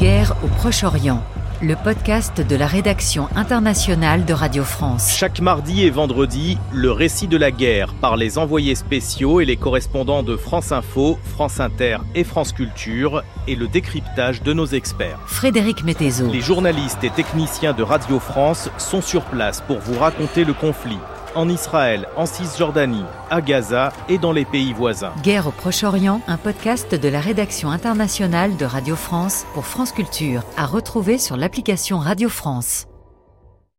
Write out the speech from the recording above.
Guerre au Proche-Orient, le podcast de la rédaction internationale de Radio France. Chaque mardi et vendredi, le récit de la guerre par les envoyés spéciaux et les correspondants de France Info, France Inter et France Culture et le décryptage de nos experts. Frédéric Mettezo. Les journalistes et techniciens de Radio France sont sur place pour vous raconter le conflit en Israël, en Cisjordanie, à Gaza et dans les pays voisins. Guerre au Proche-Orient, un podcast de la rédaction internationale de Radio France pour France Culture, à retrouver sur l'application Radio France.